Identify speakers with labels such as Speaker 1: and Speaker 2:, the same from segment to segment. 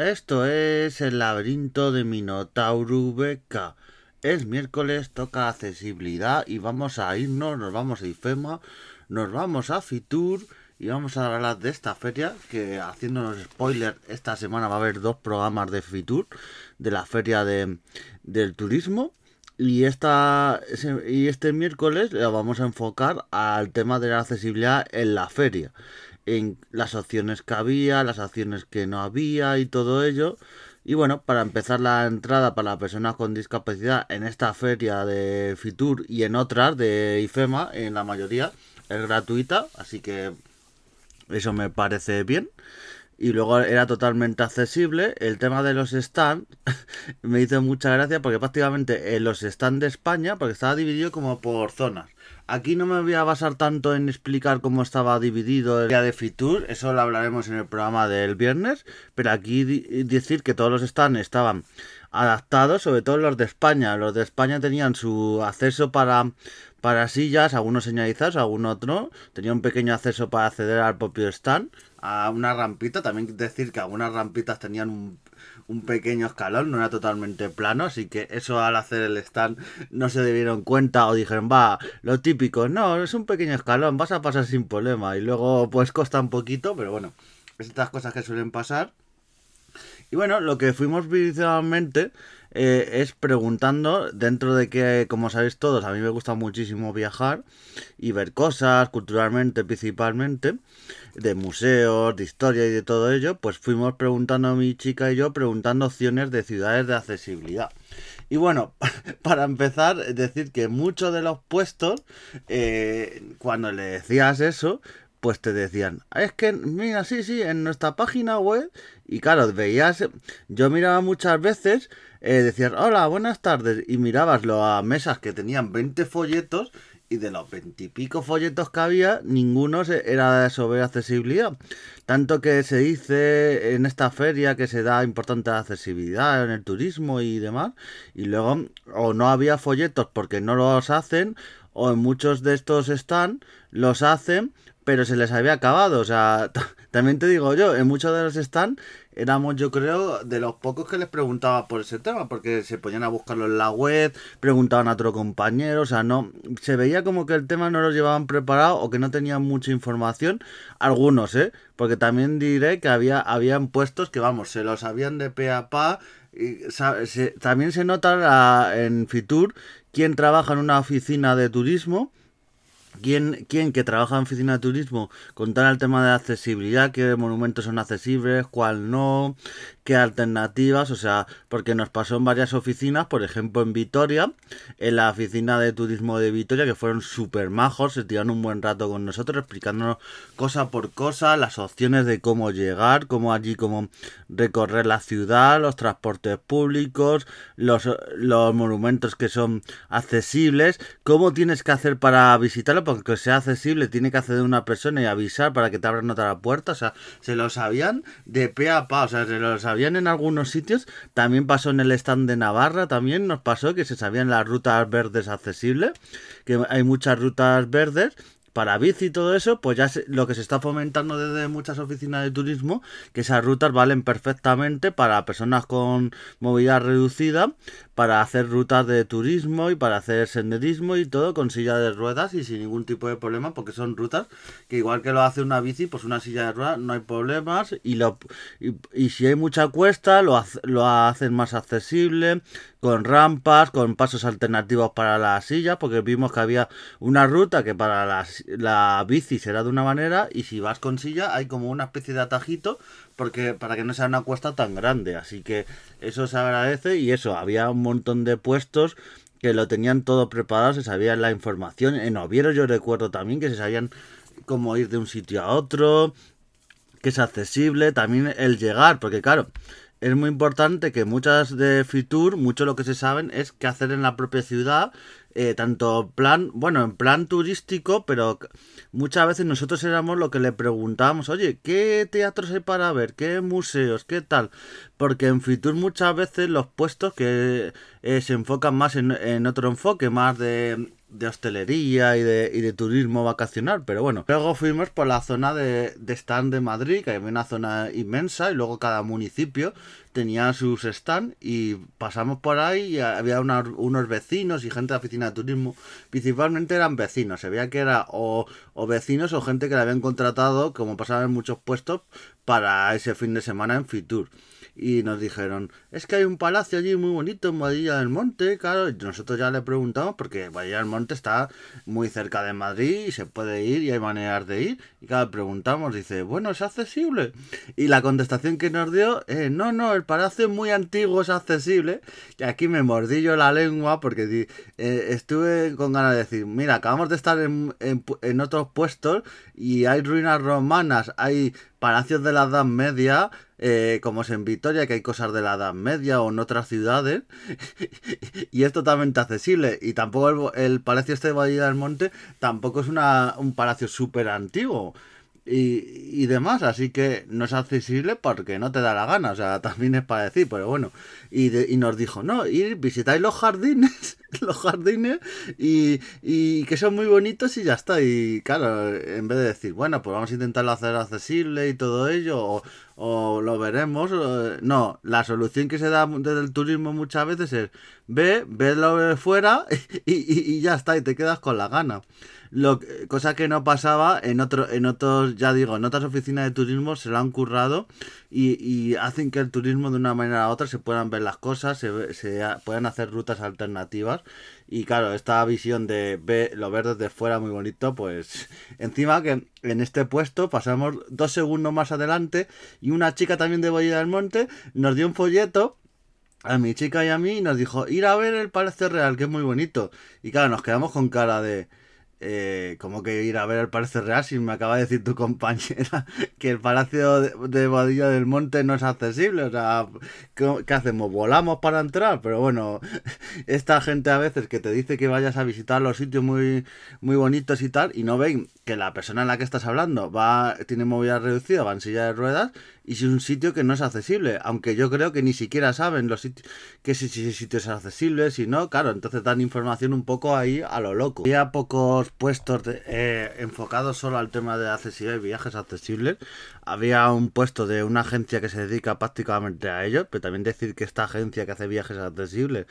Speaker 1: Esto es el laberinto de Minotauro Beca. Es miércoles, toca accesibilidad y vamos a irnos, nos vamos a IFEMA, nos vamos a Fitur y vamos a hablar de esta feria que haciéndonos spoiler, esta semana va a haber dos programas de Fitur, de la feria de, del turismo. Y, esta, y este miércoles lo vamos a enfocar al tema de la accesibilidad en la feria en las opciones que había, las opciones que no había y todo ello. Y bueno, para empezar la entrada para las personas con discapacidad en esta feria de Fitur y en otras de IFEMA, en la mayoría, es gratuita, así que eso me parece bien. Y luego era totalmente accesible. El tema de los stands me hizo mucha gracia porque prácticamente en los stands de España, porque estaba dividido como por zonas. Aquí no me voy a basar tanto en explicar cómo estaba dividido el día de Fitur, eso lo hablaremos en el programa del viernes, pero aquí decir que todos los stands estaban adaptados, sobre todo los de España. Los de España tenían su acceso para, para sillas, algunos señalizados, algunos otro. Tenía un pequeño acceso para acceder al propio stand, a una rampita. También decir que algunas rampitas tenían un un pequeño escalón, no era totalmente plano, así que eso al hacer el stand no se dieron cuenta o dijeron, va, lo típico, no, es un pequeño escalón, vas a pasar sin problema y luego pues costa un poquito, pero bueno, estas cosas que suelen pasar. Y bueno, lo que fuimos visualmente eh, es preguntando, dentro de que, como sabéis todos, a mí me gusta muchísimo viajar y ver cosas, culturalmente principalmente, de museos, de historia y de todo ello, pues fuimos preguntando a mi chica y yo, preguntando opciones de ciudades de accesibilidad. Y bueno, para empezar, decir que muchos de los puestos, eh, cuando le decías eso, pues te decían, es que, mira, sí, sí, en nuestra página web, y claro, veías, yo miraba muchas veces, eh, decías, hola, buenas tardes, y mirabas a mesas que tenían 20 folletos, y de los veintipico folletos que había, ninguno era sobre accesibilidad. Tanto que se dice en esta feria que se da importante accesibilidad en el turismo y demás, y luego o no había folletos porque no los hacen, o en muchos de estos están, los hacen, pero se les había acabado. O sea, también te digo yo, en muchos de los están éramos yo creo de los pocos que les preguntaba por ese tema, porque se ponían a buscarlo en la web, preguntaban a otro compañero, o sea, no, se veía como que el tema no lo llevaban preparado o que no tenían mucha información, algunos, ¿eh? Porque también diré que había, habían puestos que, vamos, se los habían de pe a pa, y, también se nota en Fitur quien trabaja en una oficina de turismo, ¿Quién, ¿Quién, que trabaja en oficina de turismo contar el tema de accesibilidad, qué monumentos son accesibles, cuál no, qué alternativas, o sea, porque nos pasó en varias oficinas, por ejemplo en Vitoria, en la oficina de turismo de Vitoria, que fueron súper majos, se tiraron un buen rato con nosotros explicándonos cosa por cosa, las opciones de cómo llegar, cómo allí, cómo recorrer la ciudad, los transportes públicos, los, los monumentos que son accesibles, cómo tienes que hacer para visitarlo, porque sea accesible, tiene que acceder una persona y avisar para que te abran otra puerta. O sea, se lo sabían de pe a pa. O sea, se lo sabían en algunos sitios. También pasó en el stand de Navarra. También nos pasó que se sabían las rutas verdes accesibles. Que hay muchas rutas verdes para bici y todo eso, pues ya lo que se está fomentando desde muchas oficinas de turismo, que esas rutas valen perfectamente para personas con movilidad reducida, para hacer rutas de turismo y para hacer senderismo y todo con silla de ruedas y sin ningún tipo de problema, porque son rutas que igual que lo hace una bici, pues una silla de ruedas no hay problemas y, lo, y, si hay mucha cuesta, lo, lo hacen más accesible, con rampas, con pasos alternativos para la silla, porque vimos que había una ruta que para la, la bici será de una manera y si vas con silla hay como una especie de atajito porque para que no sea una cuesta tan grande, así que eso se agradece y eso, había un montón de puestos que lo tenían todo preparado, se sabía la información, en Oviedo yo recuerdo también que se sabían cómo ir de un sitio a otro, que es accesible, también el llegar, porque claro, es muy importante que muchas de Fitur, mucho lo que se saben es qué hacer en la propia ciudad, eh, tanto plan, bueno, en plan turístico, pero muchas veces nosotros éramos lo que le preguntábamos, oye, ¿qué teatros hay para ver? ¿Qué museos? ¿Qué tal? Porque en Fitur muchas veces los puestos que eh, se enfocan más en, en otro enfoque, más de de hostelería y de, y de turismo vacacional, pero bueno. Luego fuimos por la zona de, de stand de Madrid, que había una zona inmensa, y luego cada municipio tenía sus stand, y pasamos por ahí y había unos vecinos y gente de la oficina de turismo. Principalmente eran vecinos, se veía que era o, o vecinos o gente que le habían contratado, como pasaba en muchos puestos, para ese fin de semana en Fitur y nos dijeron, es que hay un palacio allí muy bonito en Badilla del Monte, claro, y nosotros ya le preguntamos porque Badilla del Monte está muy cerca de Madrid y se puede ir y hay maneras de ir, y claro, preguntamos, dice, bueno, ¿es accesible? Y la contestación que nos dio, eh, no, no, palacio es muy antiguo, es accesible, y aquí me mordí yo la lengua porque eh, estuve con ganas de decir, mira, acabamos de estar en, en, en otros puestos y hay ruinas romanas, hay palacios de la Edad Media, eh, como es en Vitoria, que hay cosas de la Edad Media o en otras ciudades, y es totalmente accesible. Y tampoco el, Palacio este de Valle del Monte tampoco es una, un palacio súper antiguo. Y, y, demás, así que no es accesible porque no te da la gana, o sea, también es para decir, pero bueno, y, y nos dijo, no, ir, visitáis los jardines, los jardines, y, y, que son muy bonitos y ya está, y claro, en vez de decir, bueno, pues vamos a intentarlo hacer accesible y todo ello, o, o lo veremos. No, la solución que se da desde el turismo muchas veces es ve, lo de fuera y, y, ya está, y te quedas con la gana. Lo, cosa que no pasaba en otro, en otros, ya digo, en otras oficinas de turismo se lo han currado y, y hacen que el turismo de una manera u otra se puedan ver las cosas, se, se puedan hacer rutas alternativas y claro, esta visión de ver lo ver desde fuera muy bonito, pues encima que en este puesto pasamos dos segundos más adelante y una chica también de Boya del Monte nos dio un folleto a mi chica y a mí y nos dijo ir a ver el Palacio Real, que es muy bonito. Y claro, nos quedamos con cara de eh, como que ir a ver el Palacio Real si me acaba de decir tu compañera que el Palacio de, de del Monte no es accesible. O sea, ¿qué, hacemos? ¿Volamos para entrar? Pero bueno, esta gente a veces que te dice que vayas a visitar los sitios muy, muy bonitos y tal, y no ven que la persona en la que estás hablando va tiene movilidad reducida, va en silla de ruedas, y es un sitio que no es accesible, aunque yo creo que ni siquiera saben los sitios que si, si ese sitio es accesible, si no, claro, entonces dan información un poco ahí a lo loco. Había pocos puestos eh, enfocados solo al tema de accesibilidad y viajes accesibles. Había un puesto de una agencia que se dedica prácticamente a ello, pero también decir que esta agencia que hace viajes accesibles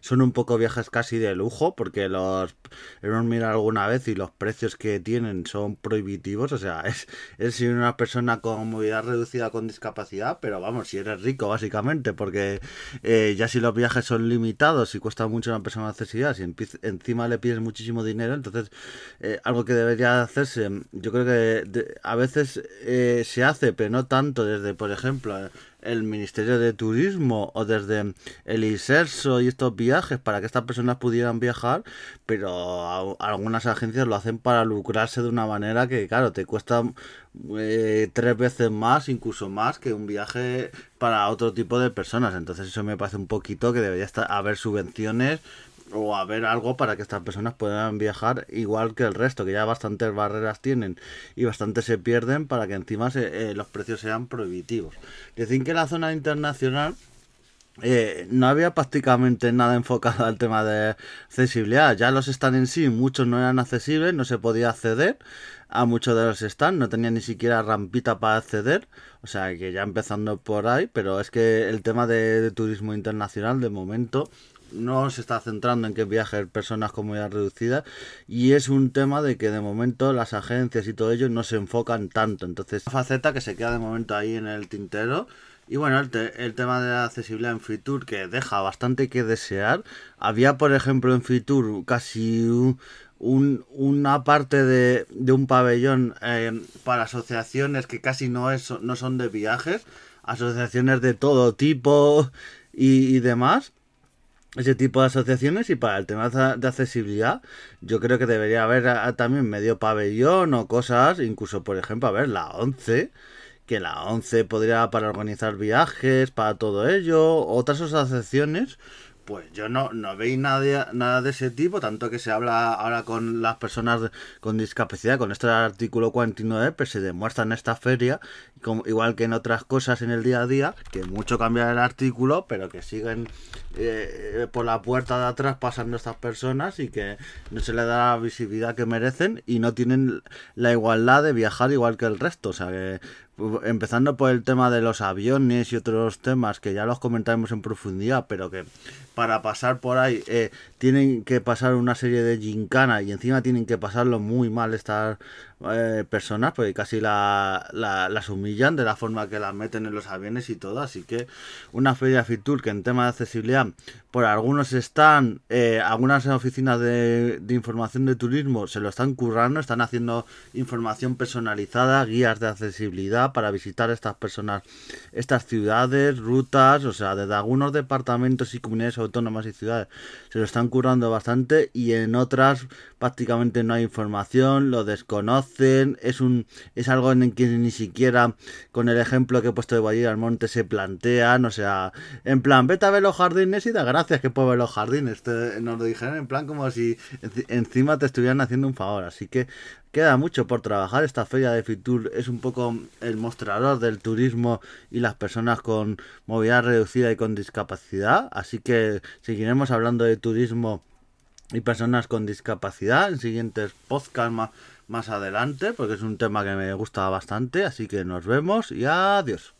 Speaker 1: son un poco viajes casi de lujo, porque los hemos mirado alguna vez y los precios que tienen son prohibitivos, o sea, es, es si una persona con movilidad reducida con discapacidad, pero vamos, si eres rico básicamente, porque eh, ya si los viajes son limitados y cuesta mucho a una persona accesibilidad, si encima le pides muchísimo dinero, entonces eh, algo que debería hacerse, yo creo que de, a veces eh, se hace, pero no tanto desde, por ejemplo, el Ministerio de Turismo o desde el ISERSO y estos viajes para que estas personas pudieran viajar, pero algunas agencias lo hacen para lucrarse de una manera que, claro, te cuesta eh, tres veces más, incluso más que un viaje para otro tipo de personas. Entonces eso me parece un poquito que debería estar, haber subvenciones o haber algo para que estas personas puedan viajar igual que el resto, que ya bastantes barreras tienen y bastante se pierden para que encima se, eh, los precios sean prohibitivos. Decir que la zona internacional eh, no había prácticamente nada enfocado al tema de accesibilidad. Ya los stands en sí, muchos no eran accesibles, no se podía acceder a muchos de los stands, no tenía ni siquiera rampita para acceder. O sea que ya empezando por ahí, pero es que el tema de turismo internacional de momento no se está centrando en que viajen personas con movilidad reducida y es un tema de que de momento las agencias y todo ello no se enfocan tanto. Entonces, una faceta que se queda de momento ahí en el tintero. Y bueno, el, el tema de la accesibilidad en Fitur que deja bastante que desear. Había, por ejemplo, en Fitur casi un, una parte de, de un pabellón eh, para asociaciones que casi no, es, no son de viajes, asociaciones de todo tipo y, y demás ese tipo de asociaciones y para el tema de accesibilidad yo creo que debería haber también medio pabellón o cosas, incluso por ejemplo, a ver, la 11, que la 11 podría para organizar viajes, para todo ello, otras asociaciones pues yo no, no veis nada nada de ese tipo, tanto que se habla ahora con las personas con discapacidad, con este artículo 49, pues se demuestra en esta feria, como, igual que en otras cosas en el día a día, que mucho cambia el artículo, pero que siguen eh, por la puerta de atrás pasando estas personas y que no se le da la visibilidad que merecen y no tienen la igualdad de viajar igual que el resto. O sea que empezando por el tema de los aviones y otros temas que ya los comentaremos en profundidad, pero que para pasar por ahí eh, tienen que pasar una serie de gincana y encima tienen que pasarlo muy mal estas eh, personas, porque casi la, las humillan de la forma que las meten en los aviones y todo. Así que una feria Fitur que en tema de accesibilidad, por algunos están, eh, algunas oficinas de, de información de turismo se lo están currando, están haciendo información personalizada, guías de accesibilidad para visitar estas personas, estas ciudades, rutas, o sea, desde algunos departamentos y comunidades autónomas y ciudades se lo están currando bastante y en otras prácticamente no hay información, lo desconocen, es un es algo en que ni siquiera con el ejemplo que he puesto de Valle al Monte se plantean, o sea, en plan, vete a ver los jardines y da gracias que puedo ver los jardines, nos lo dijeron en plan como si encima te estuvieran haciendo un favor, así que queda mucho por trabajar. Esta feria de Fitur es un poco el mostrador del turismo y las personas con movilidad reducida y con discapacidad. Así que seguiremos hablando de turismo y personas con discapacidad en siguientes podcasts más, más adelante, porque es un tema que me gusta bastante. Así que nos vemos y adiós.